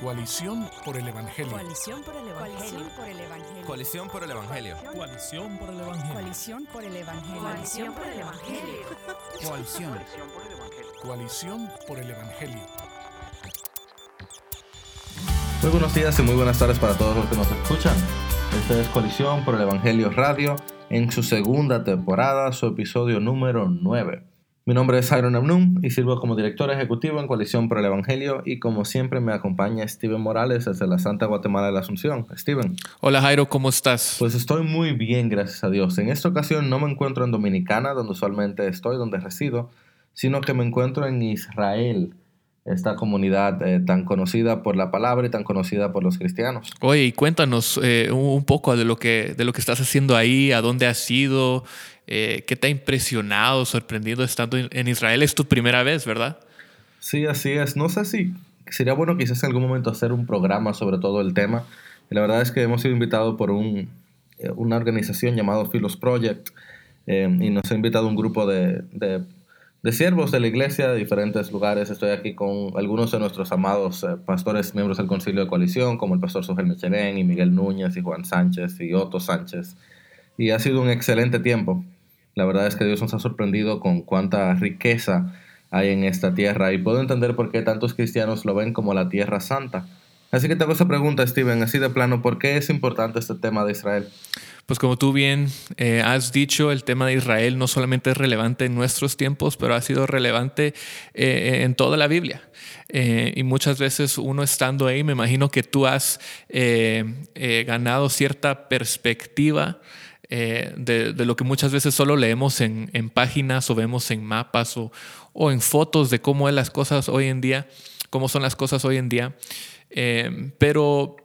Coalición por el Evangelio. Coalición por el Evangelio. Coalición por el Evangelio. Coalición por el Evangelio. Coalición por el Evangelio. Coalición por el Evangelio. Coalición. Coalición por el Evangelio. Muy buenos días y muy buenas tardes para todos los que nos escuchan. Esta es Coalición por el Evangelio Radio en su segunda temporada, su episodio número 9. Mi nombre es Iron Amnum y sirvo como director ejecutivo en Coalición por el Evangelio y como siempre me acompaña Steven Morales desde la Santa Guatemala de la Asunción. Steven. Hola Jairo, ¿cómo estás? Pues estoy muy bien, gracias a Dios. En esta ocasión no me encuentro en Dominicana, donde usualmente estoy, donde resido, sino que me encuentro en Israel, esta comunidad eh, tan conocida por la palabra y tan conocida por los cristianos. Oye, y cuéntanos eh, un poco de lo, que, de lo que estás haciendo ahí, a dónde has ido, eh, qué te ha impresionado, sorprendido estando en Israel. Es tu primera vez, ¿verdad? Sí, así es. No sé si sería bueno quizás en algún momento hacer un programa sobre todo el tema. la verdad es que hemos sido invitados por un, una organización llamada Philos Project y nos ha invitado un grupo de, de de siervos de la iglesia de diferentes lugares. Estoy aquí con algunos de nuestros amados eh, pastores, miembros del Concilio de Coalición, como el pastor Sujel Michelén y Miguel Núñez y Juan Sánchez y Otto Sánchez. Y ha sido un excelente tiempo. La verdad es que Dios nos ha sorprendido con cuánta riqueza hay en esta tierra y puedo entender por qué tantos cristianos lo ven como la tierra santa. Así que te hago esa pregunta, Steven, así de plano, ¿por qué es importante este tema de Israel? Pues como tú bien eh, has dicho, el tema de Israel no solamente es relevante en nuestros tiempos, pero ha sido relevante eh, en toda la Biblia. Eh, y muchas veces uno estando ahí, me imagino que tú has ganado cierta perspectiva de, lo que muchas veces solo leemos en, páginas o vemos en mapas o, o, en fotos de cómo es las cosas hoy en día, cómo son las cosas hoy en día. Pero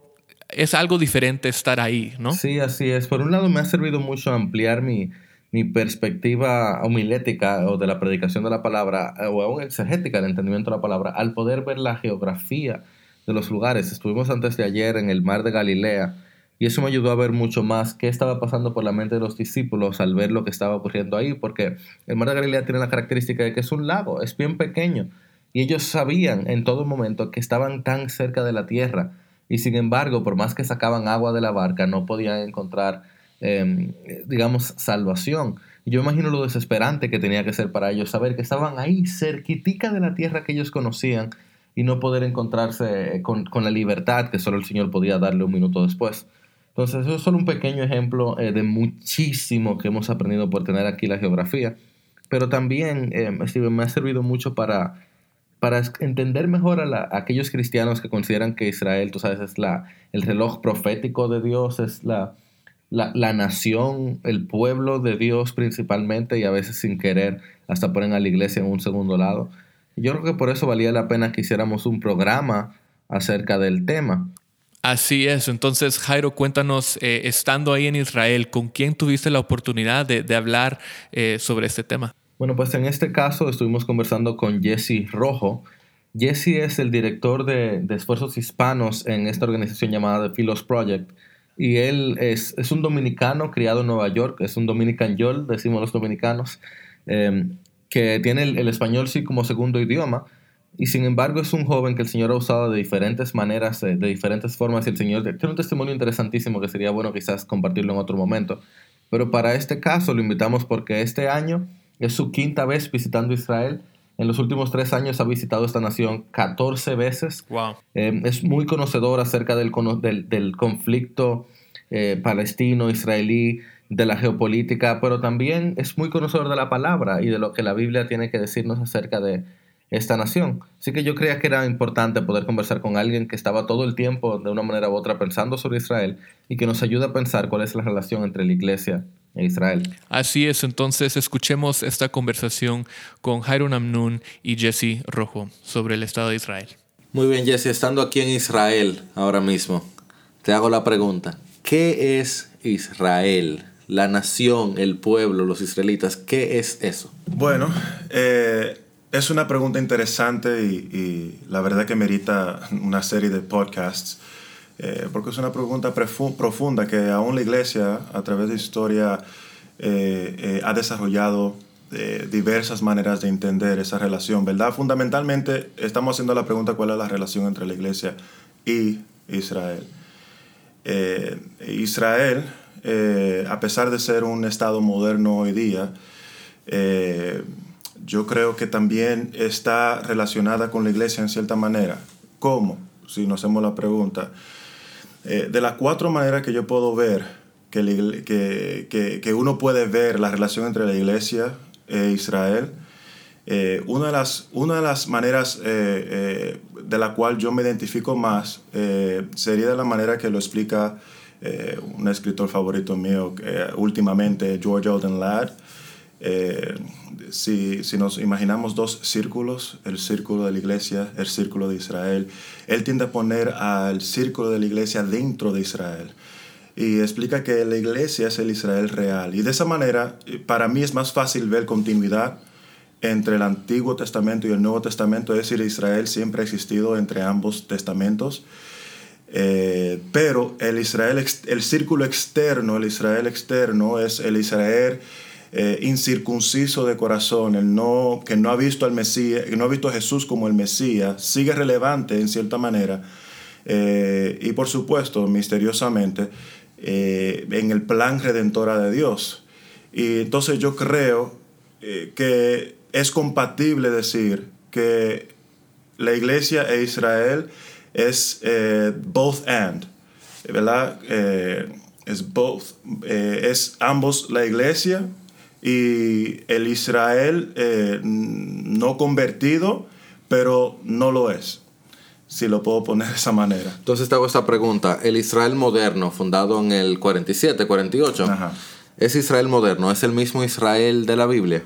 es algo diferente estar ahí, ¿no? Sí, así es. Por un lado me ha servido mucho ampliar mi, mi perspectiva homilética o de la predicación de la palabra eh, o aún exegética del entendimiento de la palabra al poder ver la geografía de los lugares. Estuvimos antes de ayer en el mar de Galilea y eso me ayudó a ver mucho más qué estaba pasando por la mente de los discípulos al ver lo que estaba ocurriendo ahí, porque el mar de Galilea tiene la característica de que es un lago, es bien pequeño y ellos sabían en todo momento que estaban tan cerca de la tierra y sin embargo, por más que sacaban agua de la barca, no podían encontrar, em, digamos, salvación. Yo imagino lo desesperante que tenía que ser para ellos saber que estaban ahí, cerquitica de la tierra que ellos conocían, y no poder encontrarse con, la libertad que solo el Señor podía darle un minuto después. Entonces, eso es solo un pequeño ejemplo eh, de muchísimo que hemos aprendido por tener aquí la geografía. Pero también, eh, me ha servido mucho para para entender mejor a, aquellos cristianos que consideran que Israel, tú sabes, es la, el reloj profético de Dios, es la, la, nación, el pueblo de Dios principalmente, y a veces sin querer hasta ponen a la iglesia en un segundo lado. Yo creo que por eso valía la pena que hiciéramos un programa acerca del tema. Así es, entonces Jairo, cuéntanos, eh, estando ahí en Israel, ¿con quién tuviste la oportunidad de, hablar eh, sobre este tema? Bueno, pues en este caso estuvimos conversando con Jesse Rojo. Jesse es el director de, esfuerzos hispanos en esta organización llamada The Philos Project. Y él es, un dominicano criado en Nueva York, es un dominican yol, decimos los dominicanos, em, que tiene el, español sí como segundo idioma. Y sin embargo es un joven que el Señor ha usado de diferentes maneras, de, de diferentes formas. Y el Señor tiene un testimonio interesantísimo que sería bueno quizás compartirlo en otro momento. Pero para este caso lo invitamos porque este año es su quinta vez visitando Israel. En los últimos tres años ha visitado esta nación 14 veces. Wow. Eh, es muy conocedor acerca del, del, conflicto eh, palestino-israelí, de la geopolítica, pero también es muy conocedor de la palabra y de lo que la Biblia tiene que decirnos acerca de esta nación. Así que yo creía que era importante poder conversar con alguien que estaba todo el tiempo, de una manera u otra, pensando sobre Israel y que nos ayude a pensar cuál es la relación entre la iglesia Israel. Así es, entonces escuchemos esta conversación con Jairo Amnun y Jesse Rojo sobre el Estado de Israel. Muy bien, Jesse, estando aquí en Israel ahora mismo, te hago la pregunta, ¿qué es Israel? La nación, el pueblo, los israelitas, ¿qué es eso? Bueno, eh, es una pregunta interesante y, y, la verdad que merita una serie de podcasts. Eh, porque es una pregunta profunda que aún la iglesia, a través de historia, eh, eh, ha desarrollado diversas maneras de entender esa relación, ¿verdad? Fundamentalmente estamos haciendo la pregunta cuál es la relación entre la iglesia y Israel. Israel, a pesar de ser un Estado moderno hoy día, yo creo que también está relacionada con la iglesia en cierta manera. ¿Cómo? Si nos hacemos la pregunta. De las cuatro maneras que yo puedo ver que, que, que, uno puede ver la relación entre la iglesia e Israel, una, de las, una de las maneras de la cual yo me identifico más sería de la manera que lo explica un escritor favorito mío últimamente, George Alden Ladd. Eh, si, si, nos imaginamos dos círculos, el círculo de la iglesia, el círculo de Israel, él tiende a poner al círculo de la iglesia dentro de Israel. Y explica que la iglesia es el Israel real. Y de esa manera, para mí es más fácil ver continuidad entre el Antiguo Testamento y el Nuevo Testamento, es decir, Israel siempre ha existido entre ambos testamentos. Eh, pero el Israel, el círculo externo, el Israel externo es el Israel eh, incircunciso de corazón, el no, que no ha visto al Mesías, que no ha visto a Jesús como el Mesías, sigue relevante en cierta manera. Eh, y por supuesto, misteriosamente, eh, en el plan redentora de Dios. Y entonces yo creo que es compatible decir que la iglesia e Israel es both and, ¿verdad? es both, es ambos la iglesia y el Israel eh, no convertido, pero no lo es, si lo puedo poner de esa manera. Entonces te hago esta pregunta, el Israel moderno, fundado en el 47, 48, ¿es Israel moderno? ¿Es el mismo Israel de la Biblia?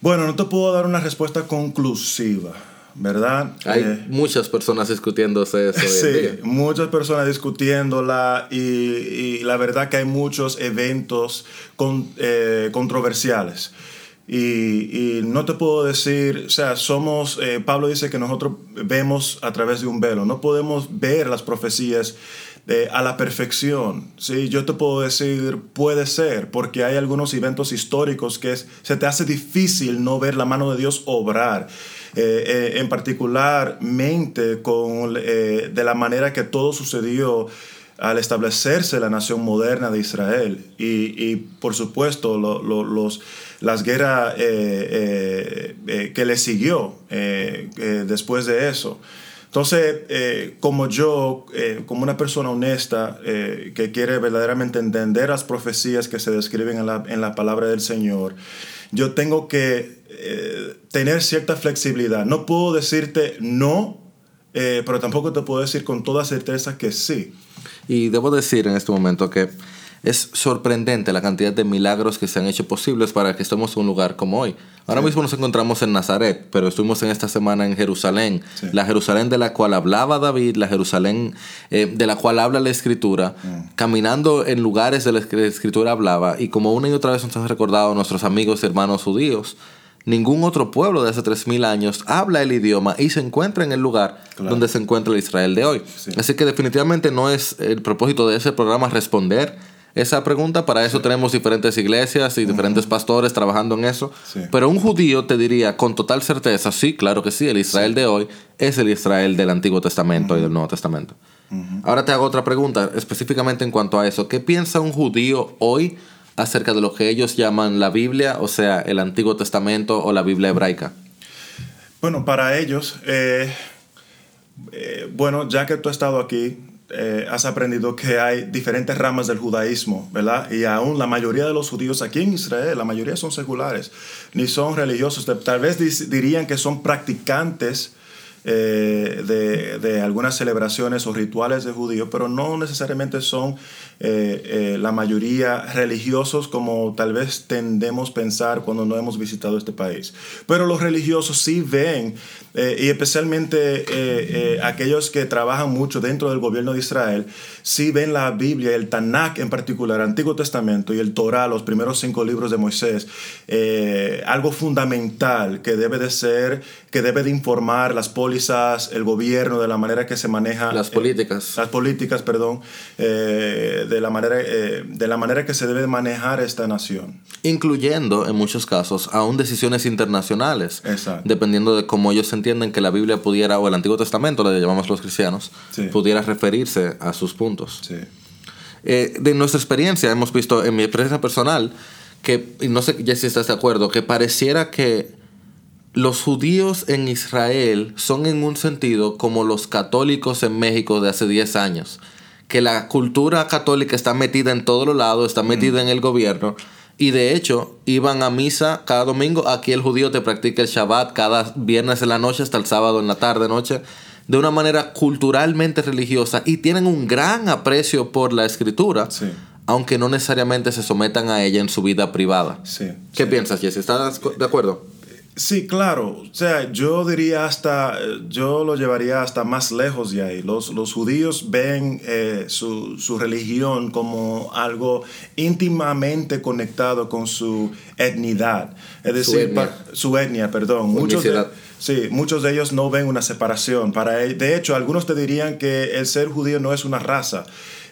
Bueno, no te puedo dar una respuesta conclusiva. ¿Verdad? Hay eh, muchas personas discutiéndose eso. Sí, muchas personas discutiéndola y, y, la verdad que hay muchos eventos con, eh, controversiales. Y, y, no te puedo decir, o sea, somos, eh, Pablo dice que nosotros vemos a través de un velo, no podemos ver las profecías a la perfección. ¿sí? Yo te puedo decir, puede ser, porque hay algunos eventos históricos que se te hace difícil no ver la mano de Dios obrar. Eh, eh, en particularmente con, eh, de la manera que todo sucedió al establecerse la nación moderna de Israel y, por supuesto los, las guerras que le siguió después de eso. Entonces, como yo, como una persona honesta que quiere verdaderamente entender las profecías que se describen en la, en la palabra del Señor, yo tengo que eh, tener cierta flexibilidad. No puedo decirte no, eh, pero tampoco te puedo decir con toda certeza que sí. Y debo decir en este momento que es sorprendente la cantidad de milagros que se han hecho posibles para que estemos en un lugar como hoy. Ahora mismo nos encontramos en Nazaret, pero estuvimos en esta semana en Jerusalén, la Jerusalén de la cual hablaba David, la Jerusalén eh, de la cual habla la Escritura, mm. caminando en lugares de los que la Escritura hablaba, y como una y otra vez nos han recordado nuestros amigos y hermanos judíos, Ningún otro pueblo de hace 3.000 años habla el idioma y se encuentra en el lugar donde se encuentra el Israel de hoy. Así que definitivamente no es el propósito de ese programa responder esa pregunta. Para eso tenemos diferentes iglesias y diferentes pastores trabajando en eso. Pero un judío te diría con total certeza, sí, claro que sí, el Israel de hoy es el Israel del Antiguo Testamento y del Nuevo Testamento. Ahora te hago otra pregunta específicamente en cuanto a eso. ¿Qué piensa un judío hoy acerca de lo que ellos llaman la Biblia, o sea, el Antiguo Testamento o la Biblia hebraica? Bueno, para ellos, eh, eh, bueno, ya que tú has estado aquí, eh, has aprendido que hay diferentes ramas del judaísmo, ¿verdad? Y aún la mayoría de los judíos aquí en Israel, la mayoría son seculares, ni son religiosos. Tal vez dirían que son practicantes de, de, algunas celebraciones o rituales de judíos, pero no necesariamente son eh, eh, la mayoría religiosos como tal vez tendemos pensar cuando no hemos visitado este país. Pero los religiosos sí ven, eh, y especialmente aquellos que trabajan mucho dentro del gobierno de Israel, sí ven la Biblia, el Tanakh en particular, Antiguo Testamento y el Torah, los primeros cinco libros de Moisés, algo fundamental que debe de ser, que debe de informar las, pólizas, el gobierno, de la manera que se maneja. Las eh, políticas. las políticas, perdón, eh, de, la manera, eh, de la manera que se debe manejar esta nación. Incluyendo, en muchos casos, aún decisiones internacionales. Exacto. Dependiendo de cómo ellos entienden que la Biblia pudiera, o el Antiguo Testamento, le llamamos los cristianos, Sí. pudiera referirse a sus puntos. Sí. De nuestra experiencia, hemos visto en mi experiencia personal que, y no sé ya si estás de acuerdo, que pareciera que los judíos en Israel son en un sentido como los católicos en México de hace 10 años. Que la cultura católica está metida en todos los lados, está metida en el gobierno. Y de hecho, iban a misa cada domingo. Aquí el judío te practica el Shabbat cada viernes en la noche hasta el sábado en la tarde, noche. De una manera culturalmente religiosa. Y tienen un gran aprecio por la escritura. Sí. Aunque no necesariamente se sometan a ella en su vida privada. Sí. ¿Qué sí. piensas, Jesse? ¿Estás de acuerdo? Sí, claro. O sea, yo diría hasta, yo lo llevaría hasta más lejos de ahí. Los, los judíos ven eh, su, su religión como algo íntimamente conectado con su etnidad. Es Su decir, etnia. pa- su etnia, perdón. Muchos de, sí, muchos de ellos no ven una separación. Para el- de hecho, algunos te dirían que el ser judío no es una raza.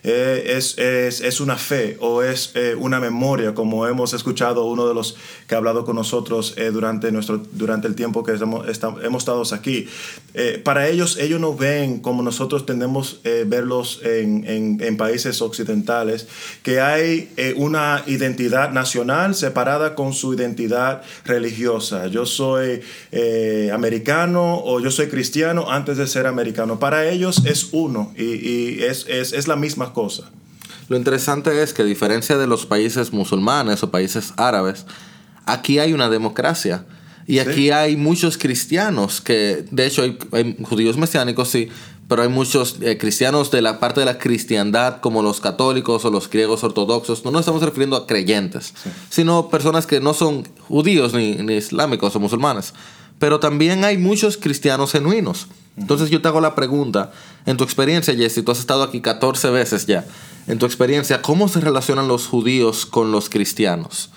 Eh, es, es, es una fe o es eh, una memoria, como hemos escuchado uno de los que ha hablado con nosotros eh, durante, nuestro, durante el tiempo que estamos, esta- hemos estado aquí. Eh, para ellos, ellos no ven como nosotros tendemos eh, verlos en, en- en países occidentales, que hay una identidad nacional separada con su identidad religiosa. Yo soy americano o yo soy cristiano antes de ser americano. Para ellos es uno y, y es, es, es la misma Lo interesante es que a diferencia de los países musulmanes o países árabes, aquí hay una democracia. Y aquí hay muchos cristianos que, de hecho, hay, hay judíos mesiánicos, sí, pero hay muchos eh, cristianos de la parte de la cristiandad, como los católicos o los griegos ortodoxos. No nos estamos refiriendo a creyentes, sino personas que no son judíos ni, ni islámicos o musulmanes. Pero también hay muchos cristianos genuinos. Entonces yo te hago la pregunta, en tu experiencia, Jesse, tú has estado aquí 14 veces ya. En tu experiencia, ¿cómo se relacionan los judíos con los cristianos?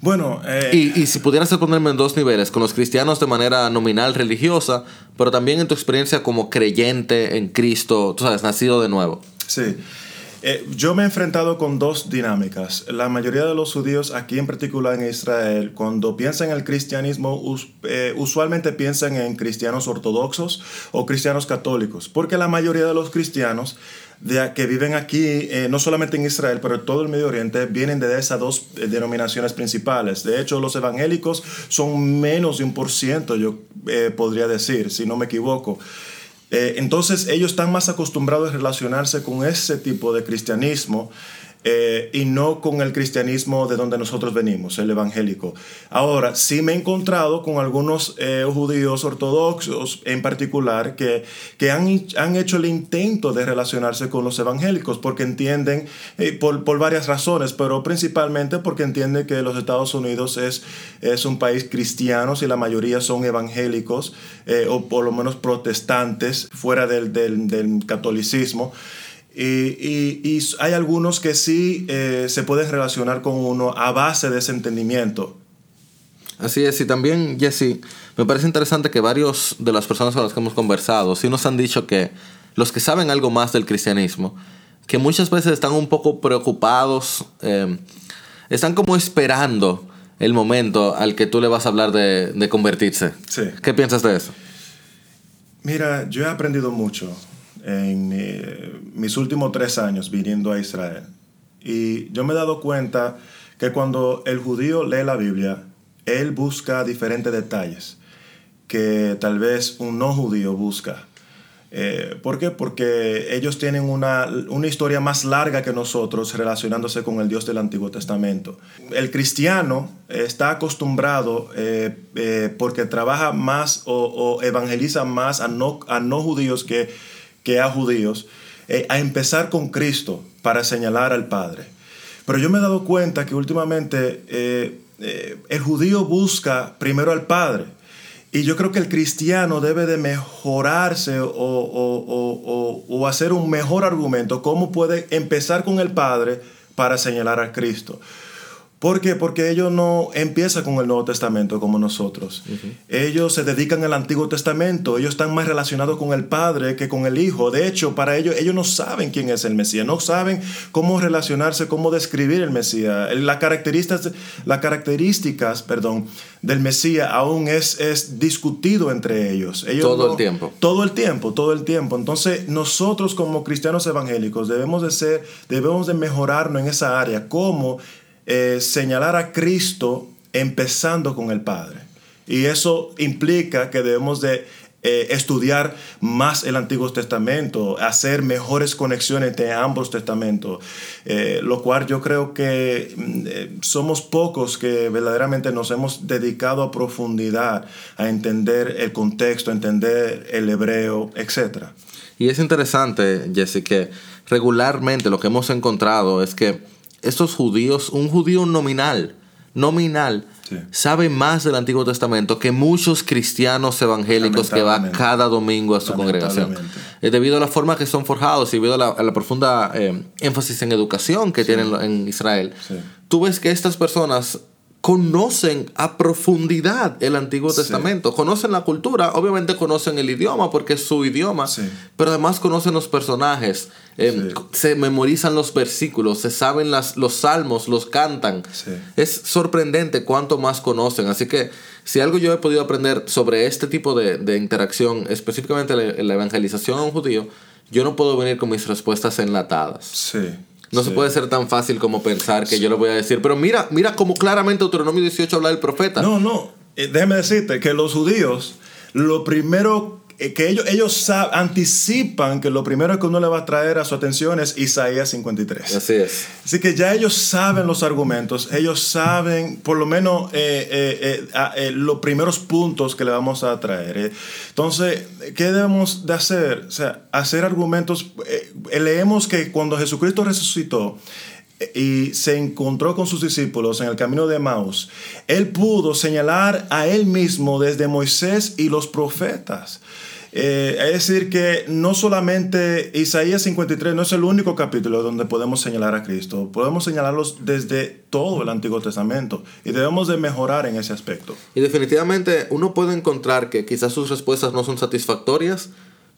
Bueno, eh, Y, y si pudieras ponerme en dos niveles, con los cristianos de manera nominal religiosa, pero también en tu experiencia como creyente en Cristo, tú sabes, nacido de nuevo. Sí. Eh, yo me he enfrentado con dos dinámicas. La mayoría de los judíos, aquí en particular en Israel, cuando piensan en el cristianismo, us- eh, usualmente piensan en cristianos ortodoxos o cristianos católicos, porque la mayoría de los cristianos de, que viven aquí, eh, no solamente en Israel, pero en todo el Medio Oriente, vienen de esas dos eh, denominaciones principales. De hecho, los evangélicos son menos de un por ciento, yo eh, podría decir, si no me equivoco. Eh, entonces ellos están más acostumbrados a relacionarse con ese tipo de cristianismo eh, y no con el cristianismo de donde nosotros venimos, el evangélico. Ahora, sí me he encontrado con algunos eh, judíos ortodoxos en particular que, que han, han hecho el intento de relacionarse con los evangélicos porque entienden, eh, por, por varias razones, pero principalmente porque entienden que los Estados Unidos es, es un país cristiano y la mayoría son evangélicos eh, o por lo menos protestantes fuera del, del, del catolicismo. Y, y- y hay algunos que sí eh, se pueden relacionar con uno a base de ese entendimiento. Así es, y también, Jesse, me parece interesante que varios de las personas con las que hemos conversado sí nos han dicho que los que saben algo más del cristianismo, que muchas veces están un poco preocupados, eh, están como esperando el momento al que tú le vas a hablar de, de convertirse. Sí. ¿Qué piensas de eso? Mira, yo he aprendido mucho en eh, mis últimos tres años viniendo a Israel. Y yo me he dado cuenta que cuando el judío lee la Biblia, él busca diferentes detalles que tal vez un no judío busca. Eh, ¿Por qué? Porque ellos tienen una, una historia más larga que nosotros relacionándose con el Dios del Antiguo Testamento. El cristiano está acostumbrado, eh, eh, porque trabaja más o, o evangeliza más a no, a no judíos que, que a judíos, eh, a empezar con Cristo para señalar al Padre. Pero yo me he dado cuenta que últimamente eh, eh, el judío busca primero al Padre. Y yo creo que el cristiano debe de mejorarse o, o- o- o- hacer un mejor argumento, cómo puede empezar con el Padre para señalar a Cristo. ¿Por qué? Porque ellos no empiezan con el Nuevo Testamento como nosotros. Ellos se dedican al Antiguo Testamento. Ellos están más relacionados con el Padre que con el Hijo. De hecho, para ellos, ellos no saben quién es el Mesías. No saben cómo relacionarse, cómo describir el Mesías. Las características, las características perdón, del Mesías aún es, es discutido entre ellos. ellos Todo no- el tiempo. todo el tiempo, todo el tiempo. Entonces, nosotros como cristianos evangélicos debemos de ser, debemos de mejorarnos en esa área, como eh, señalar a Cristo empezando con el Padre. Y eso implica que debemos de eh, estudiar más el Antiguo Testamento, hacer mejores conexiones entre ambos testamentos, eh, lo cual yo creo que mm, somos pocos que verdaderamente nos hemos dedicado a profundidad a entender el contexto, a entender el hebreo, etc. Y es interesante, Jesse, que regularmente lo que hemos encontrado es que estos judíos, un judío nominal, nominal, Sí. sabe más del Antiguo Testamento que muchos cristianos evangélicos que va Lamentablemente. cada domingo a su congregación. Eh, debido a la forma que son forjados y debido a la, a la profunda eh, énfasis en educación que tienen en Israel, Sí. tú ves que estas personas conocen a profundidad el Antiguo Sí. Testamento, conocen la cultura, obviamente conocen el idioma porque es su idioma, Sí. pero además conocen los personajes, eh, Sí. se memorizan los versículos, se saben las, los salmos, los cantan. Es sorprendente cuánto más conocen. Así que si algo yo he podido aprender sobre este tipo de, de interacción, específicamente la, la evangelización a un judío, yo no puedo venir con mis respuestas enlatadas. Sí. No sí. se puede ser tan fácil como pensar que yo le voy a decir, pero mira, mira cómo claramente Deuteronomio 18 habla del profeta. No, no. Eh, déjame decirte que los judíos, lo primero que ellos, ellos anticipan que lo primero que uno le va a traer a su atención es Isaías 53. Así es. Así que ya ellos saben los argumentos, ellos saben por lo menos eh, eh, eh, eh, los primeros puntos que le vamos a traer. eh. Entonces, ¿qué debemos de hacer? O sea, hacer argumentos. eh, leemos que cuando Jesucristo resucitó, eh, y se encontró con sus discípulos en el camino de Maús, él pudo señalar a él mismo desde Moisés y los profetas. Eh, es decir, que no solamente Isaías 53 no es el único capítulo donde podemos señalar a Cristo, podemos señalarlos desde todo el Antiguo Testamento y debemos de mejorar en ese aspecto. Y definitivamente uno puede encontrar que quizás sus respuestas no son satisfactorias,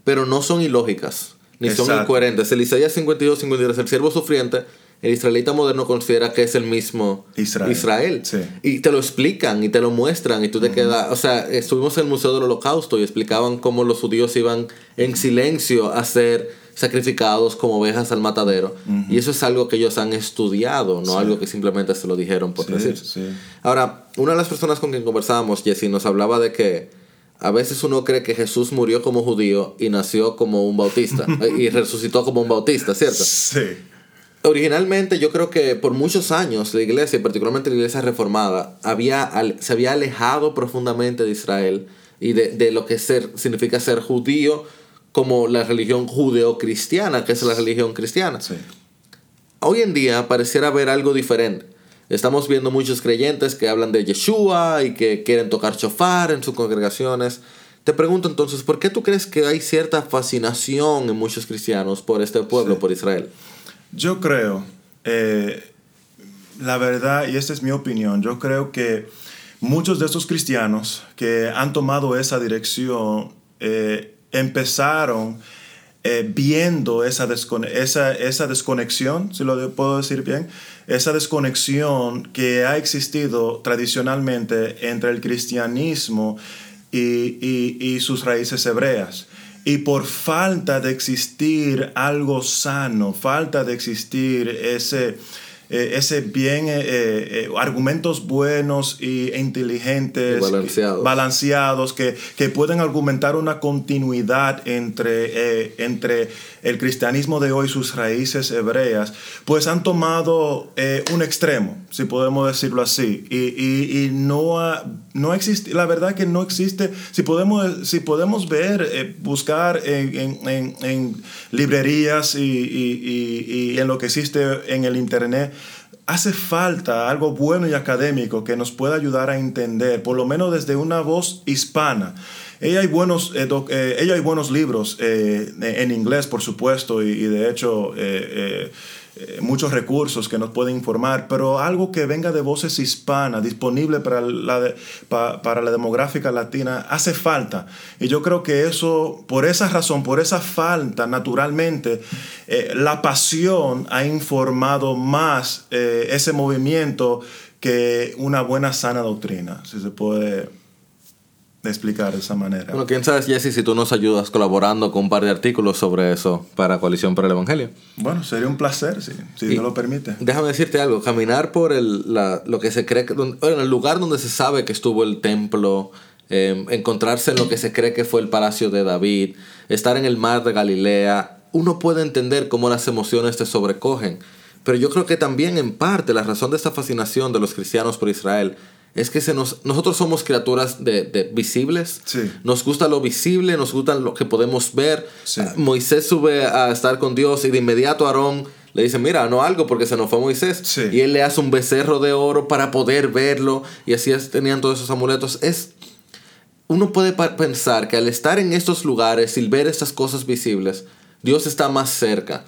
pero no son ilógicas, ni son Exacto. incoherentes. El Isaías 52, 53, el siervo sufriente, el israelita moderno considera que es el mismo Israel. Sí. Y te lo explican y te lo muestran y tú te quedas... O sea, estuvimos en el Museo del Holocausto y explicaban cómo los judíos iban en silencio a ser sacrificados como ovejas al matadero. Y eso es algo que ellos han estudiado, no Sí. algo que simplemente se lo dijeron por Sí, decir. sí. Ahora, una de las personas con quien conversábamos, Jesse, nos hablaba de que a veces uno cree que Jesús murió como judío y nació como un bautista y resucitó como un bautista, ¿cierto? Sí. Originalmente yo creo que por muchos años la iglesia, y particularmente la iglesia reformada, había, se había alejado profundamente de Israel y de, de lo que ser, significa ser judío como la religión judeocristiana, que es la religión cristiana. Sí. Hoy en día pareciera haber algo diferente. Estamos viendo muchos creyentes que hablan de Yeshua y que quieren tocar chofar en sus congregaciones. Te pregunto entonces, ¿por qué tú crees que hay cierta fascinación en muchos cristianos por este pueblo, Sí. por Israel? Yo creo, eh, la verdad, y esta es mi opinión, yo creo que muchos de estos cristianos que han tomado esa dirección eh, empezaron eh, viendo esa, esa, esa desconexión, si lo puedo decir bien, esa desconexión que ha existido tradicionalmente entre el cristianismo y- y sus raíces hebreas. Y por falta de existir algo sano, falta de existir ese, eh, ese bien, eh, eh, argumentos buenos y, e inteligentes, Y balanceados. balanceados que, que pueden argumentar una continuidad entre, entre el cristianismo de hoy sus raíces hebreas, pues han tomado eh, un extremo, si podemos decirlo así, y, y- no, ha- no existe, la verdad que no existe, si podemos, si podemos ver, eh, buscar en, en- en- librerías y- y en lo que existe en el Internet, hace falta algo bueno y académico que nos pueda ayudar a entender, por lo menos desde una voz hispana, ella hay buenos, eh, eh, ella hay buenos libros eh, en inglés, por supuesto, y, de hecho muchos recursos que nos pueden informar, pero algo que venga de voces hispanas, disponible para la, de- pa- para la demográfica latina, hace falta. Y yo creo que eso, por esa razón, por esa falta, naturalmente, la pasión ha informado más ese movimiento que una buena sana doctrina, si se puede explicar de esa manera. Bueno, quién sabe, Jesse, si tú nos ayudas colaborando con un par de artículos sobre eso para Coalición por el Evangelio. Bueno, sería un placer, si, si Y- lo permite. Déjame decirte algo, caminar por el, la- lo que se cree, que, en el lugar donde se sabe que estuvo el templo, eh, encontrarse en lo que se cree que fue el palacio de David, estar en el mar de Galilea, uno puede entender cómo las emociones te sobrecogen. Pero yo creo que también en parte la razón de esta fascinación de los cristianos por Israel es que se nos, nosotros somos criaturas de, de visibles. Sí. Nos gusta lo visible, nos gusta lo que podemos ver. Sí. Ah, Moisés sube a estar con Dios y de inmediato Aarón le dice, mira, no algo porque se nos fue Moisés. Sí. Y él le hace un becerro de oro para poder verlo. Y así es- tenían todos esos amuletos. Es, uno puede pensar que al estar en estos lugares y ver estas cosas visibles, Dios está más cerca.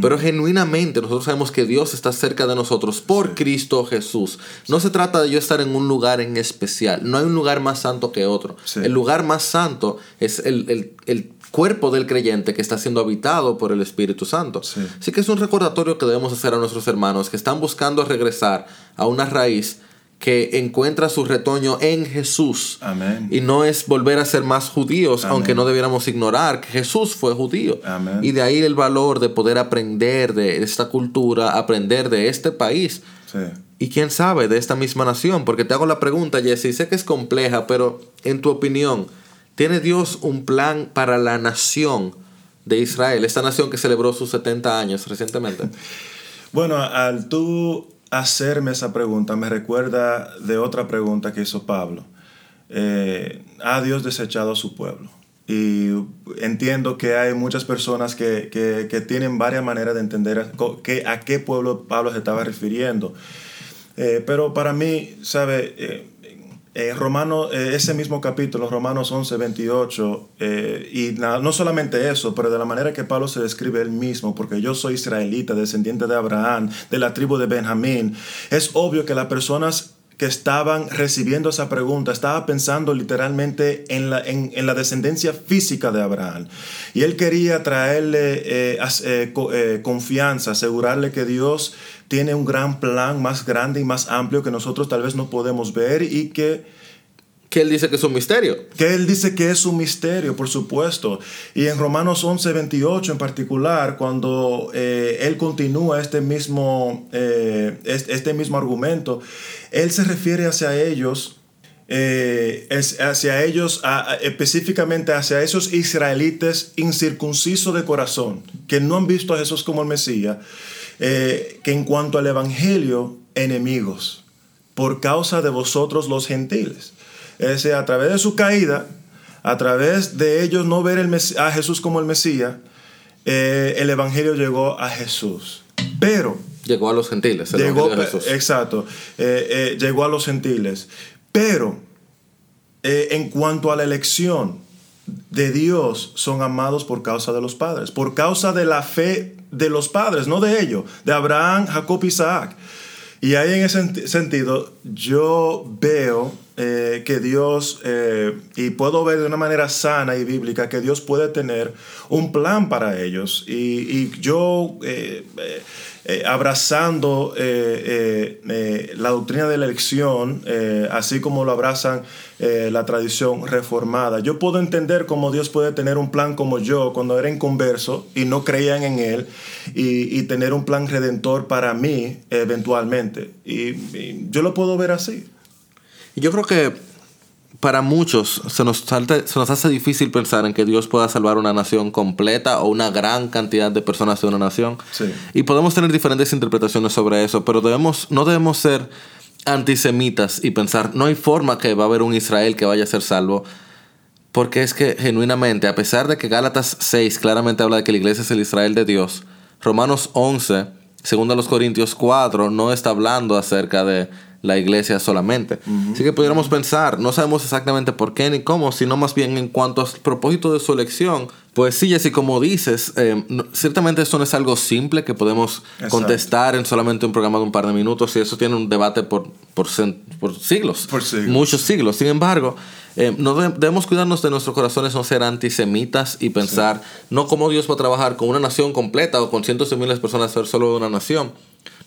Pero genuinamente nosotros sabemos que Dios está cerca de nosotros por Cristo Jesús. No se trata de yo estar en un lugar en especial. No hay un lugar más santo que otro. Sí. El lugar más santo es el, el- el cuerpo del creyente que está siendo habitado por el Espíritu Santo. Sí. Así que es un recordatorio que debemos hacer a nuestros hermanos que están buscando regresar a una raíz que encuentra su retoño en Jesús. Amén. Y no es volver a ser más judíos, Amén. aunque no debiéramos ignorar que Jesús fue judío. Amén. Y de ahí el valor de poder aprender de esta cultura, aprender de este país. Sí. Y quién sabe de esta misma nación, porque te hago la pregunta, Jesse, sé que es compleja, pero en tu opinión, ¿tiene Dios un plan para la nación de Israel, esta nación que celebró sus 70 años recientemente? Bueno, al tú hacerme esa pregunta, me recuerda de otra pregunta que hizo Pablo. Eh, ¿Ha Dios desechado a su pueblo? Y entiendo que hay muchas personas que, que- tienen varias maneras de entender a, que- a qué pueblo Pablo se estaba refiriendo. Eh, pero para mí, ¿sabe? Eh, eh, eh, ese mismo capítulo, Romanos 11, 28, eh, y no solamente eso, pero de la manera que Pablo se describe él mismo, porque yo soy israelita, descendiente de Abraham, de la tribu de Benjamín, es obvio que las personas que estaban recibiendo esa pregunta estaba pensando literalmente en la, en, la descendencia física de Abraham. Y él quería traerle eh, confianza, asegurarle que Dios tiene un gran plan más grande y más amplio que nosotros tal vez no podemos ver y que Que él dice que es un misterio. que él dice que es un misterio, por supuesto. Y en Romanos 11, 28 en particular, cuando eh, él continúa este mismo, eh, este, mismo argumento, él se refiere hacia ellos, eh, es- hacia ellos, a- a- específicamente hacia esos israelitas incircuncisos de corazón, que no han visto a Jesús como el Mesías, eh, que en cuanto al Evangelio, enemigos, por causa de vosotros los gentiles. Es decir, a través de su caída, a través de ellos no ver el a Jesús como el Mesías, eh, el Evangelio llegó a Jesús. Pero Llegó a los gentiles. el llegó, Evangelio de Jesús. exacto, eh, llegó a los gentiles. Pero en cuanto a la elección de Dios, son amados por causa de los padres, por causa de la fe de los padres, no de ellos, de Abraham, Jacob, Isaac. Y ahí en ese senti- sentido, yo veo eh, que Dios, eh, y puedo ver de una manera sana y bíblica, que Dios puede tener un plan para ellos. Y, y yo, eh, abrazando la doctrina de la elección, así como lo abrazan la tradición reformada, yo puedo entender cómo Dios puede tener un plan como yo cuando era inconverso y no creían en Él, y, y tener un plan redentor para mí eventualmente. Y yo lo puedo ver así. Y yo creo que para muchos se nos, se nos hace difícil pensar en que Dios pueda salvar una nación completa o una gran cantidad de personas de una nación. Sí. Y podemos tener diferentes interpretaciones sobre eso, pero debemos, no debemos ser antisemitas y pensar, no hay forma que va a haber un Israel que vaya a ser salvo. Porque es que genuinamente, a pesar de que Gálatas 6 claramente habla de que la iglesia es el Israel de Dios, Romanos 11, segundo a los Corintios 4, no está hablando acerca de, la iglesia solamente. Así que pudiéramos pensar, no sabemos exactamente por qué ni cómo, sino más bien en cuanto al propósito de su elección. Pues sí, Jesse, como dices, eh, no- ciertamente esto no es algo simple que podemos Exacto. contestar en solamente un programa de un par de minutos y eso tiene un debate por, por, por siglos, Por siglos. muchos siglos. Sin embargo, eh, no de- debemos cuidarnos de nuestros corazones, no ser antisemitas y pensar no cómo Dios va a trabajar con una nación completa o con cientos de miles de personas ser solo una nación.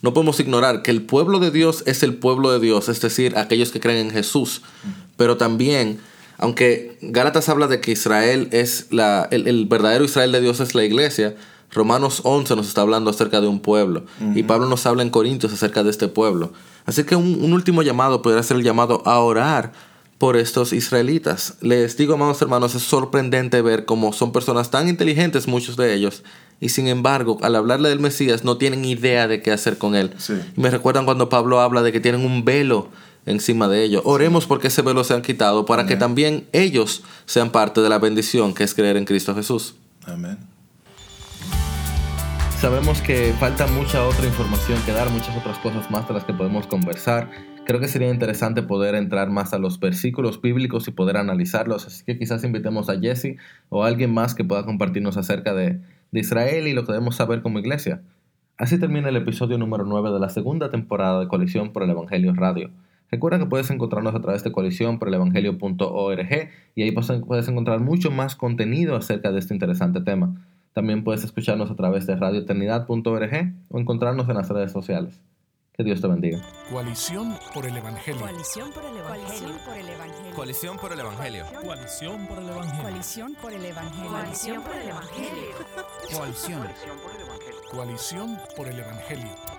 No podemos ignorar que el pueblo de Dios es el pueblo de Dios, es decir, aquellos que creen en Jesús. Pero también, aunque Gálatas habla de que Israel es la, el, el verdadero Israel de Dios es la iglesia, Romanos 11 nos está hablando acerca de un pueblo. Y Pablo nos habla en Corintios acerca de este pueblo. Así que un, un último llamado podría ser el llamado a orar por estos israelitas. Les digo, amados hermanos, es sorprendente ver cómo son personas tan inteligentes, muchos de ellos, y sin embargo, al hablarle del Mesías, no tienen idea de qué hacer con él. Sí. Y me recuerdan cuando Pablo habla de que tienen un velo encima de ellos. Oremos porque ese velo se han quitado para que también ellos sean parte de la bendición que es creer en Cristo Jesús. Amén. Sabemos que falta mucha otra información que dar, muchas otras cosas más de las que podemos conversar. Creo que sería interesante poder entrar más a los versículos bíblicos y poder analizarlos. Así que quizás invitemos a Jesse o a alguien más que pueda compartirnos acerca de, de Israel y lo que debemos saber como iglesia. Así termina el episodio número 9 de la segunda temporada de Coalición por el Evangelio Radio. Recuerda que puedes encontrarnos a través de coalición por el evangelio.org y ahí puedes encontrar mucho más contenido acerca de este interesante tema. También puedes escucharnos a través de radioeternidad.org o encontrarnos en las redes sociales. Que Dios te bendiga. Coalición por el Evangelio. Coalición por el Evangelio. por el Evangelio. Coalición por el Evangelio. Coalición por el Evangelio. Coalición por el Evangelio. Coalición por el Evangelio. Coalición. Coalición por el Evangelio.